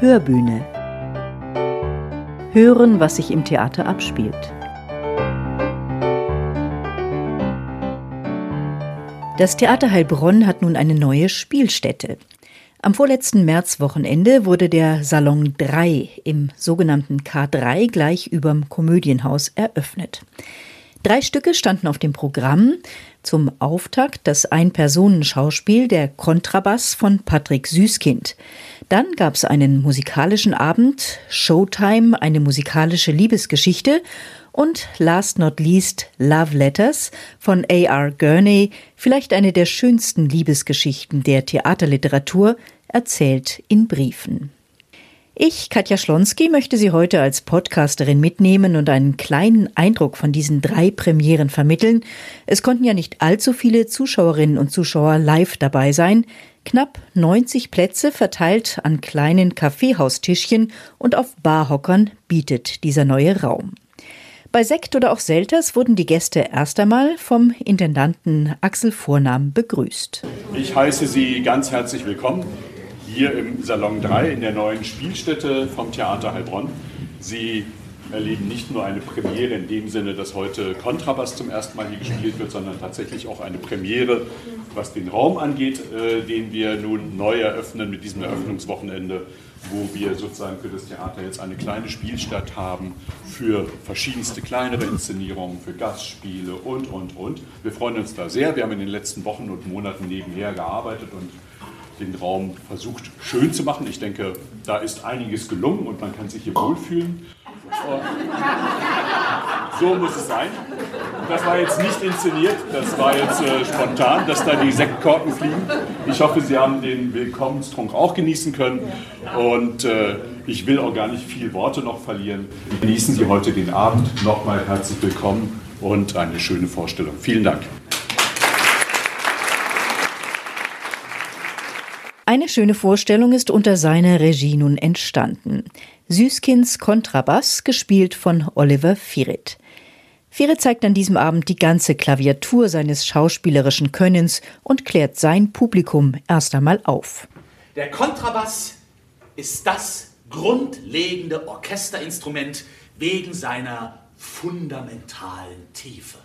Hörbühne. Hören, was sich im Theater abspielt. Das Theater Heilbronn hat nun eine neue Spielstätte. Am vorletzten Märzwochenende wurde der Salon 3 im sogenannten K3 gleich überm Komödienhaus eröffnet. Drei Stücke standen auf dem Programm. Zum Auftakt das Ein-Personen-Schauspiel Der Kontrabass von Patrick Süßkind. Dann gab es einen musikalischen Abend, Showtime, eine musikalische Liebesgeschichte und last not least Love Letters von A.R. Gurney, vielleicht eine der schönsten Liebesgeschichten der Theaterliteratur, erzählt in Briefen. Ich, Katja Schlonski, möchte Sie heute als Podcasterin mitnehmen und einen kleinen Eindruck von diesen drei Premieren vermitteln. Es konnten ja nicht allzu viele Zuschauerinnen und Zuschauer live dabei sein. Knapp 90 Plätze verteilt an kleinen Kaffeehaustischchen und auf Barhockern bietet dieser neue Raum. Bei Sekt oder auch Selters wurden die Gäste erst einmal vom Intendanten Axel Vornahm begrüßt. Ich heiße Sie ganz herzlich willkommen hier im Salon 3 in der neuen Spielstätte vom Theater Heilbronn. Sie erleben nicht nur eine Premiere in dem Sinne, dass heute Kontrabass zum ersten Mal hier gespielt wird, sondern tatsächlich auch eine Premiere, was den Raum angeht, äh, den wir nun neu eröffnen mit diesem Eröffnungswochenende wo wir sozusagen für das Theater jetzt eine kleine Spielstadt haben für verschiedenste kleinere Inszenierungen, für Gastspiele und, und, und. Wir freuen uns da sehr. Wir haben in den letzten Wochen und Monaten nebenher gearbeitet und den Raum versucht schön zu machen. Ich denke, da ist einiges gelungen und man kann sich hier wohlfühlen. So muss es sein. Das war jetzt nicht inszeniert, das war jetzt äh, spontan, dass da die Sektkorken fliegen. Ich hoffe, Sie haben den Willkommenstrunk auch genießen können. Und äh, ich will auch gar nicht viel Worte noch verlieren. Genießen Sie heute den Abend. Nochmal herzlich willkommen und eine schöne Vorstellung. Vielen Dank. Eine schöne Vorstellung ist unter seiner Regie nun entstanden. Süßkinds Kontrabass, gespielt von Oliver Firit. Firit zeigt an diesem Abend die ganze Klaviatur seines schauspielerischen Könnens und klärt sein Publikum erst einmal auf. Der Kontrabass ist das grundlegende Orchesterinstrument wegen seiner fundamentalen Tiefe.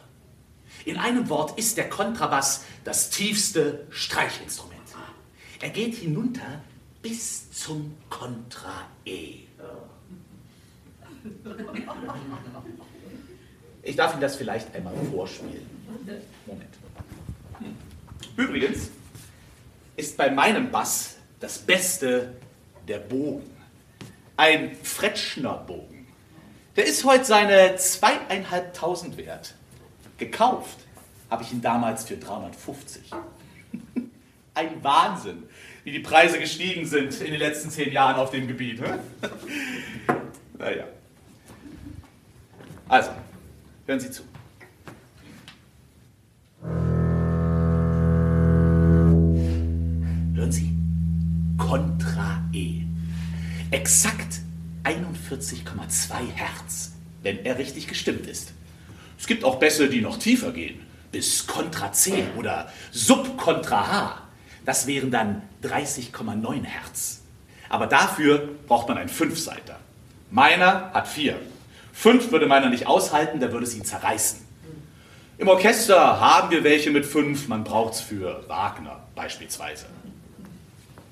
In einem Wort ist der Kontrabass das tiefste Streichinstrument. Er geht hinunter bis zum Kontra E. Ich darf Ihnen das vielleicht einmal vorspielen. Moment. Übrigens ist bei meinem Bass das Beste der Bogen. Ein Fretschner-Bogen. Der ist heute seine zweieinhalbtausend wert. Gekauft habe ich ihn damals für 350. Ein Wahnsinn, wie die Preise gestiegen sind in den letzten zehn Jahren auf dem Gebiet. Naja. Also, hören Sie zu. Hören Sie, Kontra E. Exakt 41,2 Hertz, wenn er richtig gestimmt ist. Es gibt auch Bässe, die noch tiefer gehen, bis Kontra C oder Subkontra H. Das wären dann 30,9 Hertz. Aber dafür braucht man einen Fünfseiter. Meiner hat vier. Fünf würde meiner nicht aushalten, da würde es ihn zerreißen. Im Orchester haben wir welche mit fünf, man braucht es für Wagner beispielsweise.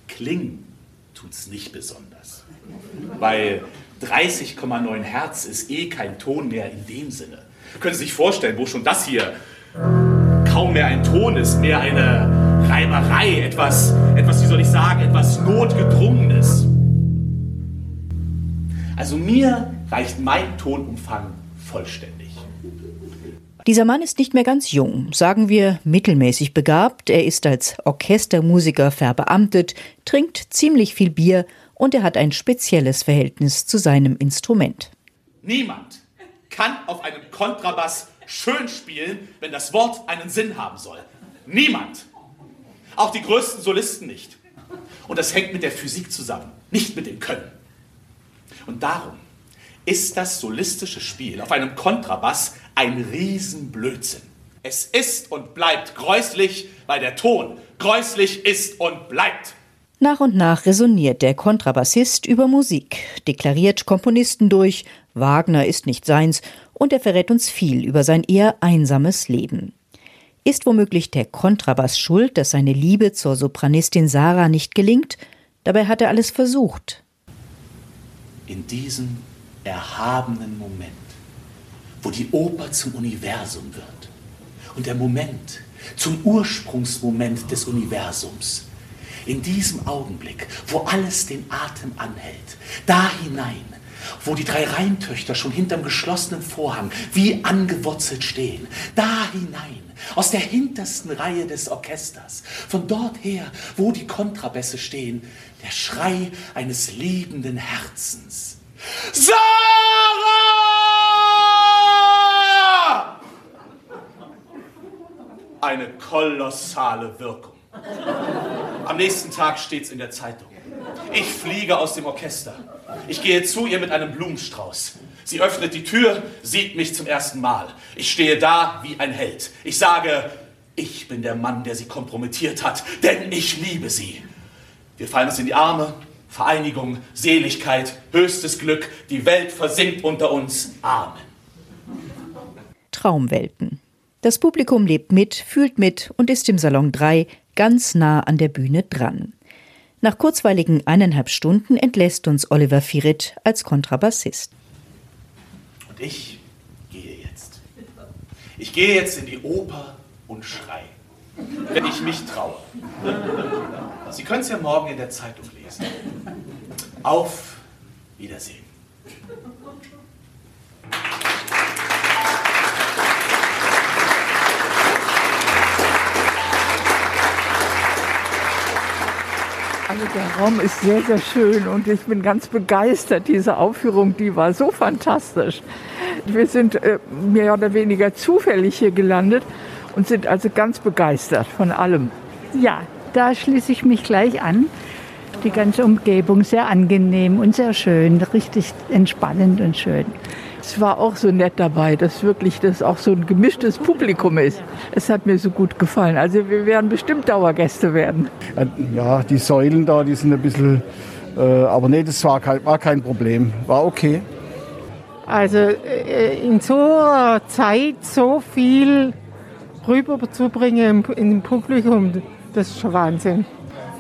Klingen tut es nicht besonders. Weil 30,9 Hertz ist eh kein Ton mehr in dem Sinne. Können Sie sich vorstellen, wo schon das hier kaum mehr ein Ton ist, mehr eine Reiberei, etwas, etwas, wie soll ich sagen, etwas Notgedrungenes. Also mir reicht mein Tonumfang vollständig. Dieser Mann ist nicht mehr ganz jung, sagen wir mittelmäßig begabt. Er ist als Orchestermusiker verbeamtet, trinkt ziemlich viel Bier und er hat ein spezielles Verhältnis zu seinem Instrument. Niemand kann auf einem Kontrabass schön spielen, wenn das Wort einen Sinn haben soll. Niemand. Auch die größten Solisten nicht. Und das hängt mit der Physik zusammen, nicht mit dem Können. Und darum ist das solistische Spiel auf einem Kontrabass ein Riesenblödsinn. Es ist und bleibt gräuslich, weil der Ton gräuslich ist und bleibt. Nach und nach resoniert der Kontrabassist über Musik, deklariert Komponisten durch, Wagner ist nicht seins und er verrät uns viel über sein eher einsames Leben. Ist womöglich der Kontrabass schuld, dass seine Liebe zur Sopranistin Sarah nicht gelingt? Dabei hat er alles versucht. In diesem erhabenen Moment, wo die Oper zum Universum wird und der Moment zum Ursprungsmoment des Universums, in diesem Augenblick, wo alles den Atem anhält, da hinein, wo die drei Rheintöchter schon hinterm geschlossenen Vorhang wie angewurzelt stehen, da hinein, aus der hintersten Reihe des Orchesters, von dort her, wo die Kontrabässe stehen, der Schrei eines liebenden Herzens. Sarah! Eine kolossale Wirkung. Am nächsten Tag steht's in der Zeitung. Ich fliege aus dem Orchester. Ich gehe zu ihr mit einem Blumenstrauß. Sie öffnet die Tür, sieht mich zum ersten Mal. Ich stehe da wie ein Held. Ich sage, ich bin der Mann, der sie kompromittiert hat, denn ich liebe sie. Wir fallen uns in die Arme, Vereinigung, Seligkeit, höchstes Glück, die Welt versinkt unter uns. Amen. Traumwelten. Das Publikum lebt mit, fühlt mit und ist im Salon 3 ganz nah an der Bühne dran. Nach kurzweiligen eineinhalb Stunden entlässt uns Oliver Firit als Kontrabassist. Und ich gehe jetzt. Ich gehe jetzt in die Oper und schrei, wenn ich mich traue. Sie können es ja morgen in der Zeitung lesen. Auf Wiedersehen. Also der Raum ist sehr, sehr schön und ich bin ganz begeistert. Diese Aufführung, die war so fantastisch. Wir sind äh, mehr oder weniger zufällig hier gelandet und sind also ganz begeistert von allem. Ja, da schließe ich mich gleich an. Die ganze Umgebung sehr angenehm und sehr schön, richtig entspannend und schön. Es war auch so nett dabei, dass wirklich das auch so ein gemischtes Publikum ist. Es hat mir so gut gefallen. Also wir werden bestimmt Dauergäste werden. Ja, die Säulen da, die sind ein bisschen, äh, aber nee, das war kein, war kein Problem. War okay. Also äh, in so einer Zeit so viel rüberzubringen im Publikum, das ist schon Wahnsinn.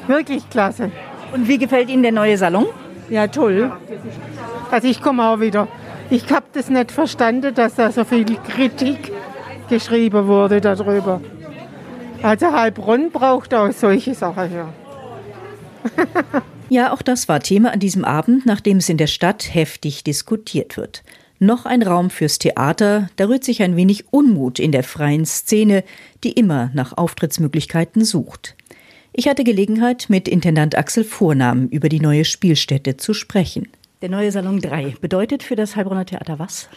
Wirklich klasse. Und wie gefällt Ihnen der neue Salon? Ja, toll. Also ich komme auch wieder. Ich habe das nicht verstanden, dass da so viel Kritik geschrieben wurde darüber. Also Heilbronn braucht auch solche Sachen hier. ja, auch das war Thema an diesem Abend, nachdem es in der Stadt heftig diskutiert wird. Noch ein Raum fürs Theater, da rührt sich ein wenig Unmut in der freien Szene, die immer nach Auftrittsmöglichkeiten sucht. Ich hatte Gelegenheit, mit Intendant Axel Vornamen über die neue Spielstätte zu sprechen. Der neue Salon 3 bedeutet für das Heilbronner Theater was?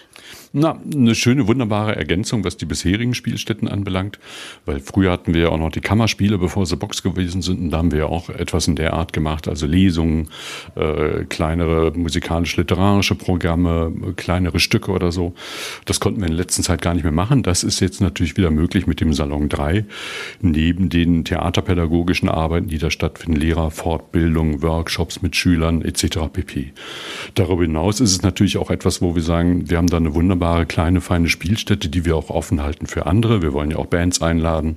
Na, eine schöne, wunderbare Ergänzung, was die bisherigen Spielstätten anbelangt. Weil früher hatten wir ja auch noch die Kammerspiele, bevor sie Box gewesen sind. Und da haben wir ja auch etwas in der Art gemacht. Also Lesungen, äh, kleinere musikalisch-literarische Programme, kleinere Stücke oder so. Das konnten wir in der letzten Zeit gar nicht mehr machen. Das ist jetzt natürlich wieder möglich mit dem Salon 3. Neben den theaterpädagogischen Arbeiten, die da stattfinden, Lehrerfortbildung, Workshops mit Schülern etc. pp. Darüber hinaus ist es natürlich auch etwas, wo wir sagen, wir haben da eine wunderbare kleine, feine Spielstätte, die wir auch offen halten für andere. Wir wollen ja auch Bands einladen.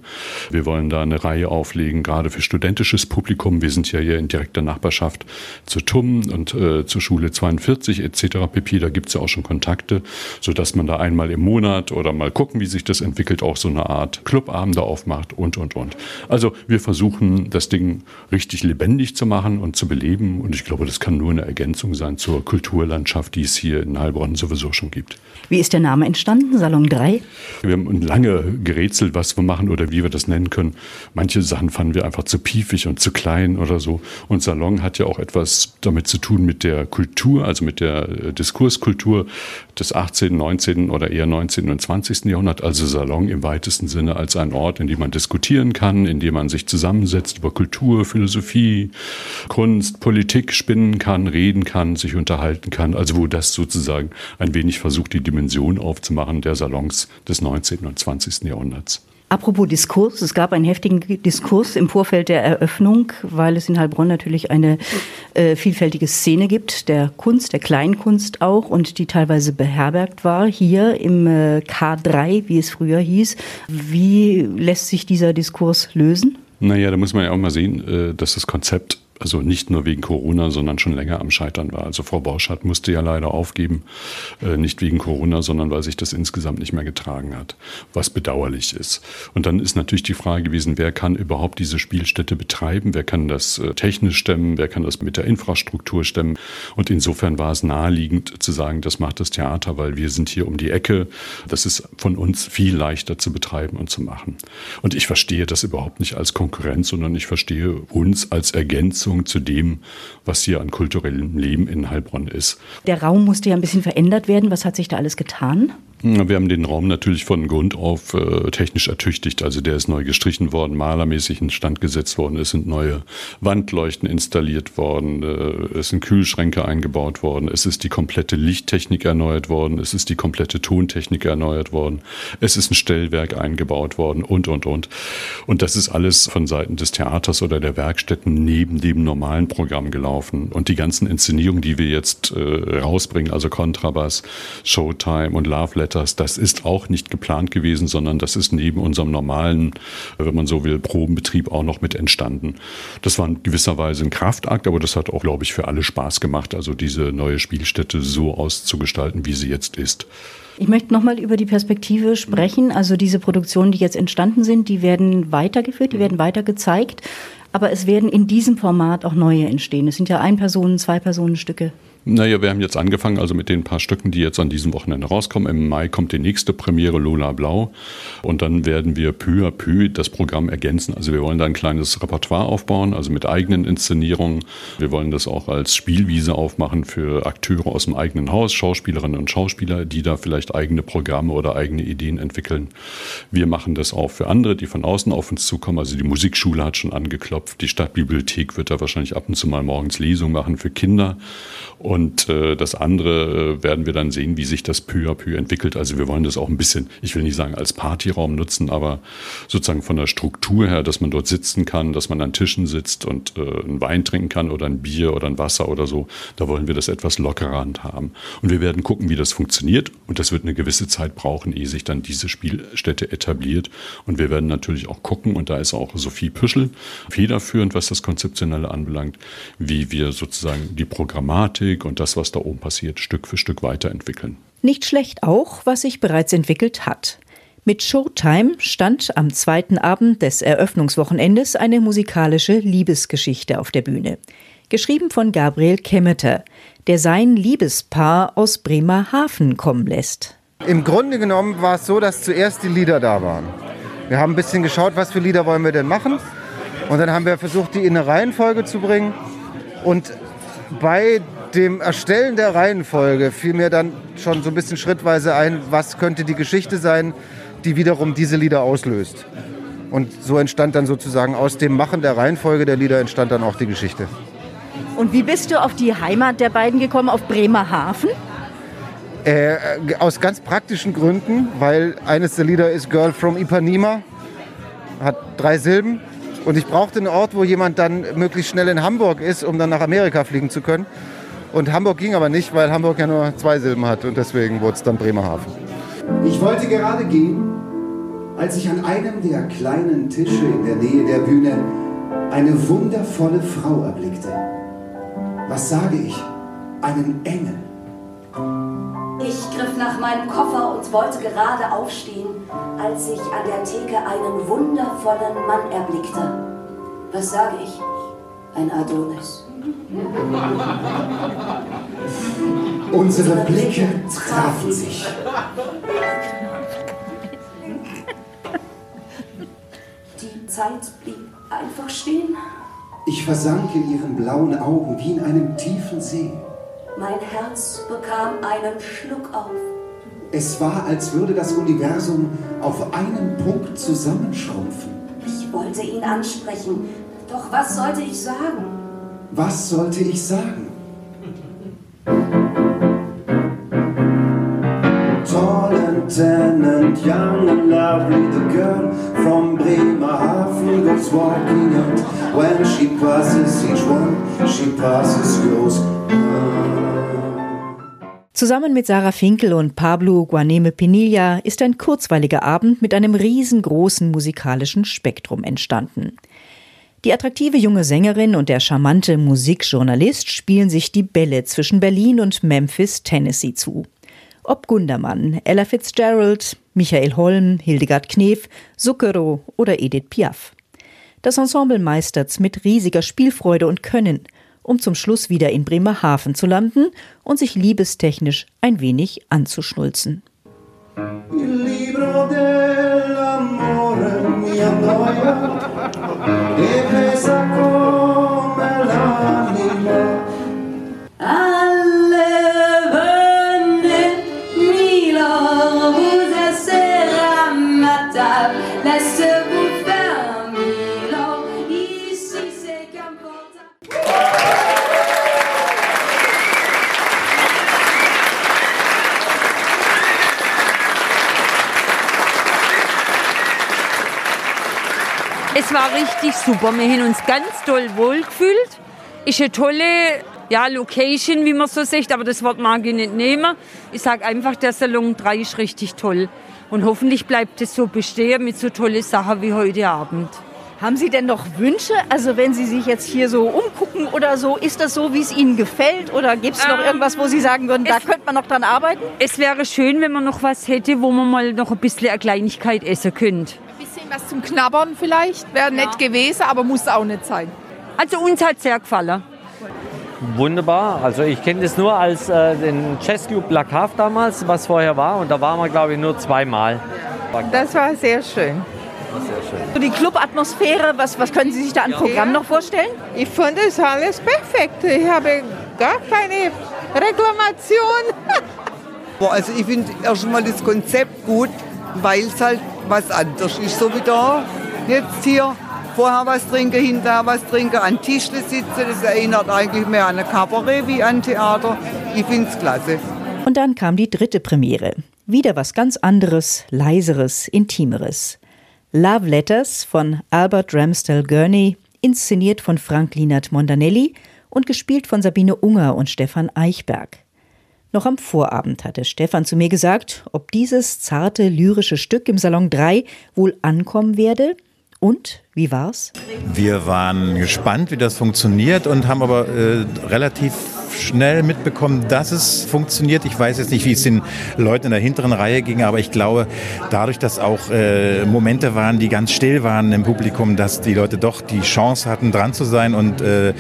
Wir wollen da eine Reihe auflegen, gerade für studentisches Publikum. Wir sind ja hier in direkter Nachbarschaft zu TUM und äh, zur Schule 42 etc. pp. Da gibt es ja auch schon Kontakte, sodass man da einmal im Monat oder mal gucken, wie sich das entwickelt, auch so eine Art Clubabende aufmacht und, und, und. Also wir versuchen, das Ding richtig lebendig zu machen und zu beleben. Und ich glaube, das kann nur eine Ergänzung sein zur Kulturlandschaft, die es hier in Heilbronn sowieso schon gibt. Wie ist der Name entstanden, Salon 3? Wir haben lange gerätselt, was wir machen oder wie wir das nennen können. Manche Sachen fanden wir einfach zu piefig und zu klein oder so. Und Salon hat ja auch etwas damit zu tun mit der Kultur, also mit der äh, Diskurskultur des 18., 19. oder eher 19. und 20. Jahrhundert. Also Salon im weitesten Sinne als ein Ort, in dem man diskutieren kann, in dem man sich zusammensetzt über Kultur, Philosophie, Kunst, Politik spinnen kann, reden kann, sich unterhalten kann. Also wo das sozusagen ein wenig versucht, die Dimension aufzumachen der Salons des 19. und 20. Jahrhunderts. Apropos Diskurs, es gab einen heftigen Diskurs im Vorfeld der Eröffnung, weil es in Heilbronn natürlich eine äh, vielfältige Szene gibt, der Kunst, der Kleinkunst auch und die teilweise beherbergt war, hier im äh, K3, wie es früher hieß. Wie lässt sich dieser Diskurs lösen? Naja, da muss man ja auch mal sehen, äh, dass das Konzept also nicht nur wegen Corona, sondern schon länger am Scheitern war. Also Frau Borschardt musste ja leider aufgeben, äh, nicht wegen Corona, sondern weil sich das insgesamt nicht mehr getragen hat, was bedauerlich ist. Und dann ist natürlich die Frage gewesen, wer kann überhaupt diese Spielstätte betreiben, wer kann das äh, technisch stemmen, wer kann das mit der Infrastruktur stemmen. Und insofern war es naheliegend zu sagen, das macht das Theater, weil wir sind hier um die Ecke. Das ist von uns viel leichter zu betreiben und zu machen. Und ich verstehe das überhaupt nicht als Konkurrenz, sondern ich verstehe uns als Ergänzung Ergänzung zu dem, was hier an kulturellem Leben in Heilbronn ist. Der Raum musste ja ein bisschen verändert werden. Was hat sich da alles getan? Wir haben den Raum natürlich von Grund auf äh, technisch ertüchtigt. Also der ist neu gestrichen worden, malermäßig instand gesetzt worden. Es sind neue Wandleuchten installiert worden. Äh, es sind Kühlschränke eingebaut worden. Es ist die komplette Lichttechnik erneuert worden. Es ist die komplette Tontechnik erneuert worden. Es ist ein Stellwerk eingebaut worden und, und, und. Und das ist alles von Seiten des Theaters oder der Werkstätten neben dem normalen Programm gelaufen. Und die ganzen Inszenierungen, die wir jetzt äh, rausbringen, also Kontrabass, Showtime und Love Letter, Theaters. Das ist auch nicht geplant gewesen, sondern das ist neben unserem normalen, wenn man so will, Probenbetrieb auch noch mit entstanden. Das war in gewisser Weise ein Kraftakt, aber das hat auch, glaube ich, für alle Spaß gemacht, also diese neue Spielstätte so auszugestalten, wie sie jetzt ist. Ich möchte nochmal über die Perspektive sprechen. Also diese Produktionen, die jetzt entstanden sind, die werden weitergeführt, die werden weiter gezeigt. Aber es werden in diesem Format auch neue entstehen. Es sind ja Ein-Personen-, Zwei-Personen-Stücke. Naja, wir haben jetzt angefangen, also mit den paar Stücken, die jetzt an diesem Wochenende rauskommen. Im Mai kommt die nächste Premiere Lola Blau. Und dann werden wir peu à peu das Programm ergänzen. Also wir wollen da ein kleines Repertoire aufbauen, also mit eigenen Inszenierungen. Wir wollen das auch als Spielwiese aufmachen für Akteure aus dem eigenen Haus, Schauspielerinnen und Schauspieler, die da vielleicht eigene Programme oder eigene Ideen entwickeln. Wir machen das auch für andere, die von außen auf uns zukommen. Also die Musikschule hat schon angeklopft. Die Stadtbibliothek wird da wahrscheinlich ab und zu mal morgens Lesungen machen für Kinder. Und äh, das andere äh, werden wir dann sehen, wie sich das peu à peu entwickelt. Also wir wollen das auch ein bisschen, ich will nicht sagen als Partyraum nutzen, aber sozusagen von der Struktur her, dass man dort sitzen kann, dass man an Tischen sitzt und äh, einen Wein trinken kann oder ein Bier oder ein Wasser oder so. Da wollen wir das etwas lockerer handhaben. Und wir werden gucken, wie das funktioniert. Und das wird eine gewisse Zeit brauchen, ehe sich dann diese Spielstätte etabliert. Und wir werden natürlich auch gucken, und da ist auch Sophie Püschel federführend, was das Konzeptionelle anbelangt, wie wir sozusagen die Programmatik und das, was da oben passiert, Stück für Stück weiterentwickeln. Nicht schlecht auch, was sich bereits entwickelt hat. Mit Showtime stand am zweiten Abend des Eröffnungswochenendes eine musikalische Liebesgeschichte auf der Bühne. Geschrieben von Gabriel Kemmeter, der sein Liebespaar aus Bremerhaven kommen lässt. Im Grunde genommen war es so, dass zuerst die Lieder da waren. Wir haben ein bisschen geschaut, was für Lieder wollen wir denn machen. Und dann haben wir versucht, die in eine Reihenfolge zu bringen. Und bei dem Erstellen der Reihenfolge fiel mir dann schon so ein bisschen schrittweise ein, was könnte die Geschichte sein, die wiederum diese Lieder auslöst. Und so entstand dann sozusagen aus dem Machen der Reihenfolge der Lieder entstand dann auch die Geschichte. Und wie bist du auf die Heimat der beiden gekommen, auf Bremerhaven? Äh, aus ganz praktischen Gründen, weil eines der Lieder ist Girl from Ipanema, hat drei Silben. Und ich brauchte einen Ort, wo jemand dann möglichst schnell in Hamburg ist, um dann nach Amerika fliegen zu können. Und Hamburg ging aber nicht, weil Hamburg ja nur zwei Silben hat und deswegen wurde es dann Bremerhaven. Ich wollte gerade gehen, als ich an einem der kleinen Tische in der Nähe der Bühne eine wundervolle Frau erblickte. Was sage ich? Einen Engel. Ich griff nach meinem Koffer und wollte gerade aufstehen, als ich an der Theke einen wundervollen Mann erblickte. Was sage ich? Ein Adonis. Unsere Blicke trafen sich. Die Zeit blieb einfach stehen. Ich versank in ihren blauen Augen wie in einem tiefen See. Mein Herz bekam einen Schluck auf. Es war, als würde das Universum auf einen Punkt zusammenschrumpfen. Ich wollte ihn ansprechen, doch was sollte ich sagen? Was sollte ich sagen? Tall and tan and young and lovely, the girl from is walking out. When she passes each one, she passes close. Zusammen mit Sarah Finkel und Pablo Guaneme Pinilla ist ein kurzweiliger Abend mit einem riesengroßen musikalischen Spektrum entstanden. Die attraktive junge Sängerin und der charmante Musikjournalist spielen sich die Bälle zwischen Berlin und Memphis, Tennessee zu. Ob Gundermann, Ella Fitzgerald, Michael Holm, Hildegard Knef, Zucchero oder Edith Piaf. Das Ensemble meistert's mit riesiger Spielfreude und Können – um zum Schluss wieder in Bremerhaven zu landen und sich liebestechnisch ein wenig anzuschnulzen. Super. Wir haben uns ganz toll wohlgefühlt. Ist eine tolle ja, Location, wie man so sagt, aber das Wort mag ich nicht nehmen. Ich sage einfach, der Salon 3 ist richtig toll. Und hoffentlich bleibt es so bestehen mit so tollen Sachen wie heute Abend. Haben Sie denn noch Wünsche? Also wenn Sie sich jetzt hier so umgucken oder so, ist das so, wie es Ihnen gefällt? Oder gibt es noch ähm, irgendwas, wo Sie sagen würden, da könnte man noch dran arbeiten? Es wäre schön, wenn man noch was hätte, wo man mal noch ein bisschen eine Kleinigkeit essen könnte was zum Knabbern vielleicht, wäre ja. nett gewesen, aber muss auch nicht sein. Also uns hat es sehr gefallen. Wunderbar. Also ich kenne das nur als äh, den Chess Cube La Cave damals, was vorher war. Und da waren wir, glaube ich, nur zweimal. Das war sehr schön. So die Clubatmosphäre, was, was können Sie sich da an Programm noch vorstellen? Ich fand das alles perfekt. Ich habe gar keine Reklamation. also ich finde erstmal das Konzept gut, weil es halt was anderes ist. So wie da jetzt hier vorher was trinken, hinterher was trinken, an Tischle sitzen. Das erinnert eigentlich mehr an ein Kabarett wie an Theater. Ich finde es klasse. Und dann kam die dritte Premiere. Wieder was ganz anderes, leiseres, intimeres. Love Letters von Albert Ramsdale Gurney, inszeniert von Frank Linert Mondanelli und gespielt von Sabine Unger und Stefan Eichberg. Noch am Vorabend hatte Stefan zu mir gesagt, ob dieses zarte lyrische Stück im Salon 3 wohl ankommen werde. Und wie war's? Wir waren gespannt, wie das funktioniert und haben aber äh, relativ schnell mitbekommen, dass es funktioniert. Ich weiß jetzt nicht, wie es den Leuten in der hinteren Reihe ging, aber ich glaube, dadurch, dass auch äh, Momente waren, die ganz still waren im Publikum, dass die Leute doch die Chance hatten, dran zu sein und äh,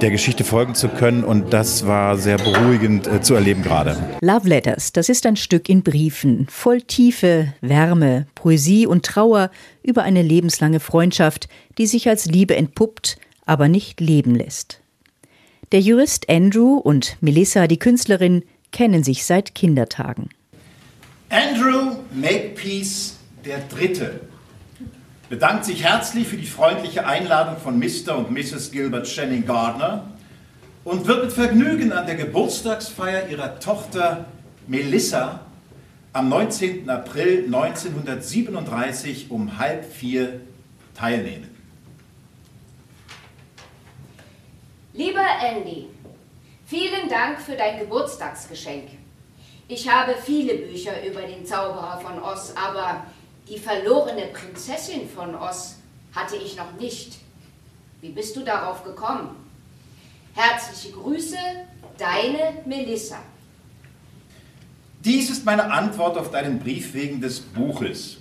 der Geschichte folgen zu können. Und das war sehr beruhigend äh, zu erleben gerade. Love Letters, das ist ein Stück in Briefen, voll Tiefe, Wärme, Poesie und Trauer über eine lebenslange Freundschaft, die sich als Liebe entpuppt, aber nicht leben lässt. Der Jurist Andrew und Melissa, die Künstlerin, kennen sich seit Kindertagen. Andrew Makepeace der Dritte bedankt sich herzlich für die freundliche Einladung von Mr. und Mrs. Gilbert Channing Gardner und wird mit Vergnügen an der Geburtstagsfeier ihrer Tochter Melissa am 19. April 1937 um halb vier teilnehmen. Lieber Andy, vielen Dank für dein Geburtstagsgeschenk. Ich habe viele Bücher über den Zauberer von Oz, aber die verlorene Prinzessin von Oz hatte ich noch nicht. Wie bist du darauf gekommen? Herzliche Grüße, deine Melissa. Dies ist meine Antwort auf deinen Brief wegen des Buches.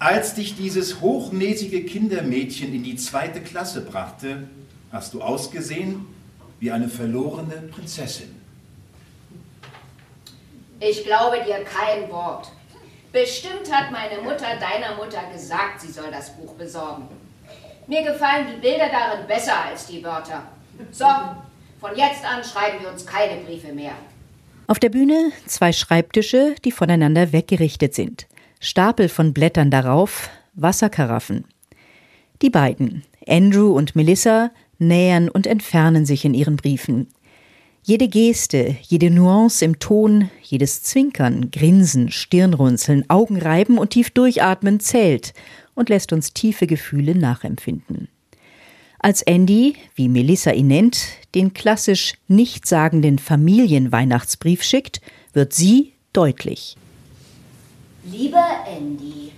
Als dich dieses hochnäsige Kindermädchen in die zweite Klasse brachte, hast du ausgesehen wie eine verlorene Prinzessin. Ich glaube dir kein Wort. Bestimmt hat meine Mutter deiner Mutter gesagt, sie soll das Buch besorgen. Mir gefallen die Bilder darin besser als die Wörter. So, von jetzt an schreiben wir uns keine Briefe mehr. Auf der Bühne zwei Schreibtische, die voneinander weggerichtet sind. Stapel von Blättern darauf, Wasserkaraffen. Die beiden, Andrew und Melissa, nähern und entfernen sich in ihren Briefen. Jede Geste, jede Nuance im Ton, jedes Zwinkern, Grinsen, Stirnrunzeln, Augenreiben und tief durchatmen zählt und lässt uns tiefe Gefühle nachempfinden. Als Andy, wie Melissa ihn nennt, den klassisch nichtssagenden Familienweihnachtsbrief schickt, wird sie deutlich. Lieber Andy,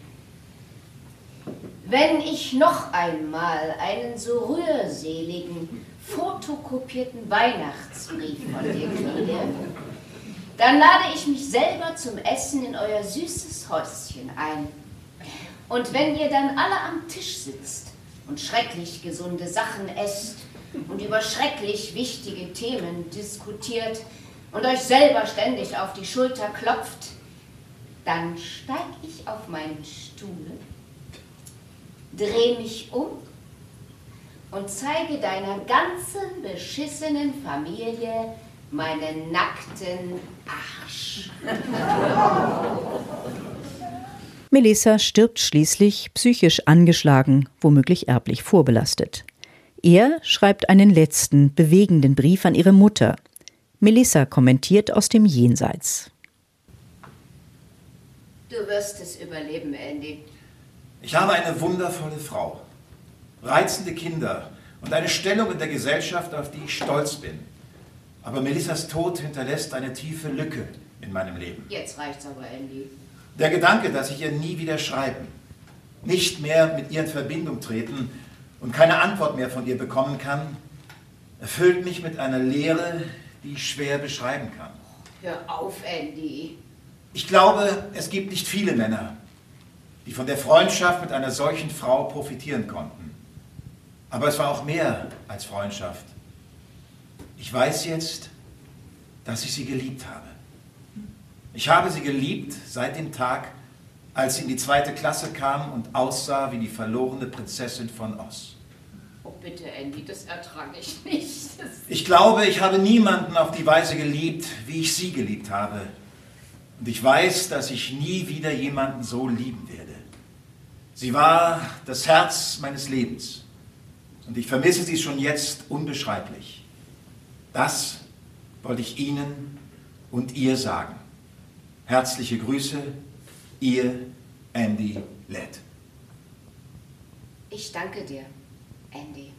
wenn ich noch einmal einen so rührseligen, fotokopierten Weihnachtsbrief von dir kriege, dann lade ich mich selber zum Essen in euer süßes Häuschen ein. Und wenn ihr dann alle am Tisch sitzt und schrecklich gesunde Sachen esst und über schrecklich wichtige Themen diskutiert und euch selber ständig auf die Schulter klopft, dann steig ich auf meinen Stuhl, dreh mich um und zeige deiner ganzen beschissenen Familie meinen nackten Arsch. Melissa stirbt schließlich psychisch angeschlagen, womöglich erblich vorbelastet. Er schreibt einen letzten, bewegenden Brief an ihre Mutter. Melissa kommentiert aus dem Jenseits. Du wirst es überleben, Andy. Ich habe eine wundervolle Frau, reizende Kinder und eine Stellung in der Gesellschaft, auf die ich stolz bin. Aber Melissas Tod hinterlässt eine tiefe Lücke in meinem Leben. Jetzt reicht's aber, Andy. Der Gedanke, dass ich ihr nie wieder schreiben, nicht mehr mit ihr in Verbindung treten und keine Antwort mehr von ihr bekommen kann, erfüllt mich mit einer Leere, die ich schwer beschreiben kann. Hör auf, Andy. Ich glaube, es gibt nicht viele Männer, die von der Freundschaft mit einer solchen Frau profitieren konnten. Aber es war auch mehr als Freundschaft. Ich weiß jetzt, dass ich sie geliebt habe. Ich habe sie geliebt seit dem Tag, als sie in die zweite Klasse kam und aussah wie die verlorene Prinzessin von Oz. Oh, bitte, Andy, das ertrage ich nicht. Ich glaube, ich habe niemanden auf die Weise geliebt, wie ich sie geliebt habe. Und ich weiß, dass ich nie wieder jemanden so lieben werde. Sie war das Herz meines Lebens. Und ich vermisse sie schon jetzt unbeschreiblich. Das wollte ich Ihnen und ihr sagen. Herzliche Grüße, Ihr Andy Lett. Ich danke dir, Andy.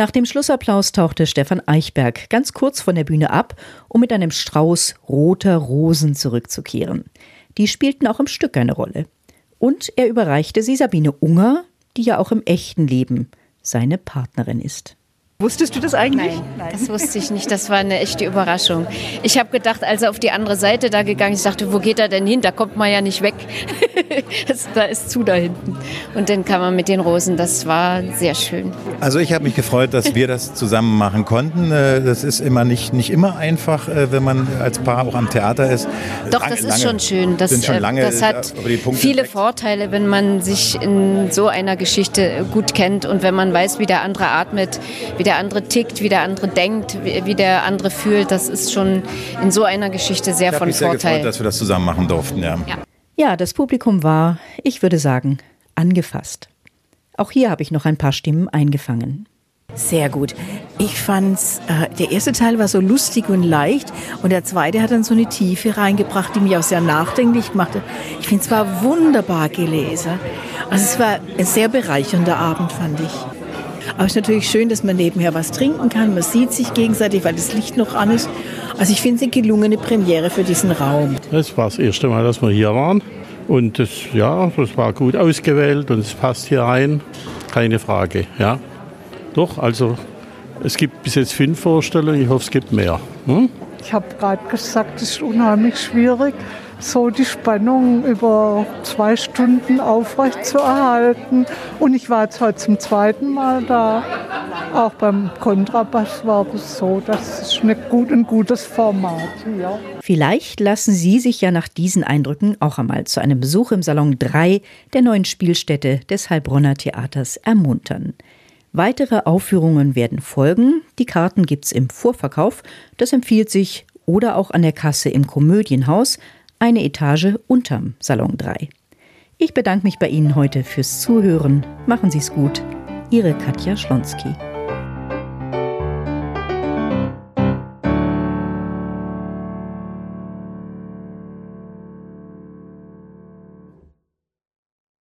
Nach dem Schlussapplaus tauchte Stefan Eichberg ganz kurz von der Bühne ab, um mit einem Strauß roter Rosen zurückzukehren. Die spielten auch im Stück eine Rolle. Und er überreichte sie Sabine Unger, die ja auch im echten Leben seine Partnerin ist. Wusstest du das eigentlich? Nein, das wusste ich nicht. Das war eine echte Überraschung. Ich habe gedacht, als er auf die andere Seite da gegangen ist, dachte, wo geht er denn hin? Da kommt man ja nicht weg. da ist zu da hinten. Und dann kam er mit den Rosen. Das war sehr schön. Also ich habe mich gefreut, dass wir das zusammen machen konnten. Äh, Das ist immer nicht, nicht immer einfach, äh, wenn man als Paar auch am Theater ist. Doch, Lange- das ist schon schön. Das, sind schon äh, lange, das hat viele Vorteile, wenn man sich in so einer Geschichte gut kennt und wenn man weiß, wie der andere atmet, wie der andere tickt, wie der andere denkt, wie, wie der andere fühlt. Das ist schon in so einer Geschichte sehr Ich von mich sehr Vorteil. gefreut, dass wir das zusammen machen durften. Ja. Ja, das Publikum war, ich würde sagen, angefasst. Auch hier habe ich noch ein paar Stimmen eingefangen. Sehr gut. Ich fand's, äh, der erste Teil war so lustig und leicht und der zweite hat dann so eine Tiefe reingebracht, die mich auch sehr nachdenklich gemacht hat. Ich finde es war wunderbar gelesen. Also es war ein sehr bereichernder Abend, fand ich. Aber es ist natürlich schön, dass man nebenher was trinken kann. Man sieht sich gegenseitig, weil das Licht noch an ist. Also ich finde es eine gelungene Premiere für diesen Raum. Es war das erste Mal, dass wir hier waren. Und das, ja, das war gut ausgewählt und es passt hier rein. Keine Frage, ja. Doch, also es gibt bis jetzt fünf Vorstellungen. Ich hoffe, es gibt mehr. Hm? Ich habe gerade gesagt, es ist unheimlich schwierig, so die Spannung über zwei Stunden aufrecht zu erhalten. Und ich war jetzt heute zum zweiten Mal da. Auch beim Kontrabass war das so. Das ist eine gut, ein gutes Format. Ja. Vielleicht lassen Sie sich ja nach diesen Eindrücken auch einmal zu einem Besuch im Salon 3 der neuen Spielstätte des Heilbronner Theaters ermuntern. Weitere Aufführungen werden folgen. Die Karten gibt's im Vorverkauf. Das empfiehlt sich oder auch an der Kasse im Komödienhaus, eine Etage unterm Salon 3. Ich bedanke mich bei Ihnen heute fürs Zuhören. Machen Sie es gut. Ihre Katja Schlonski.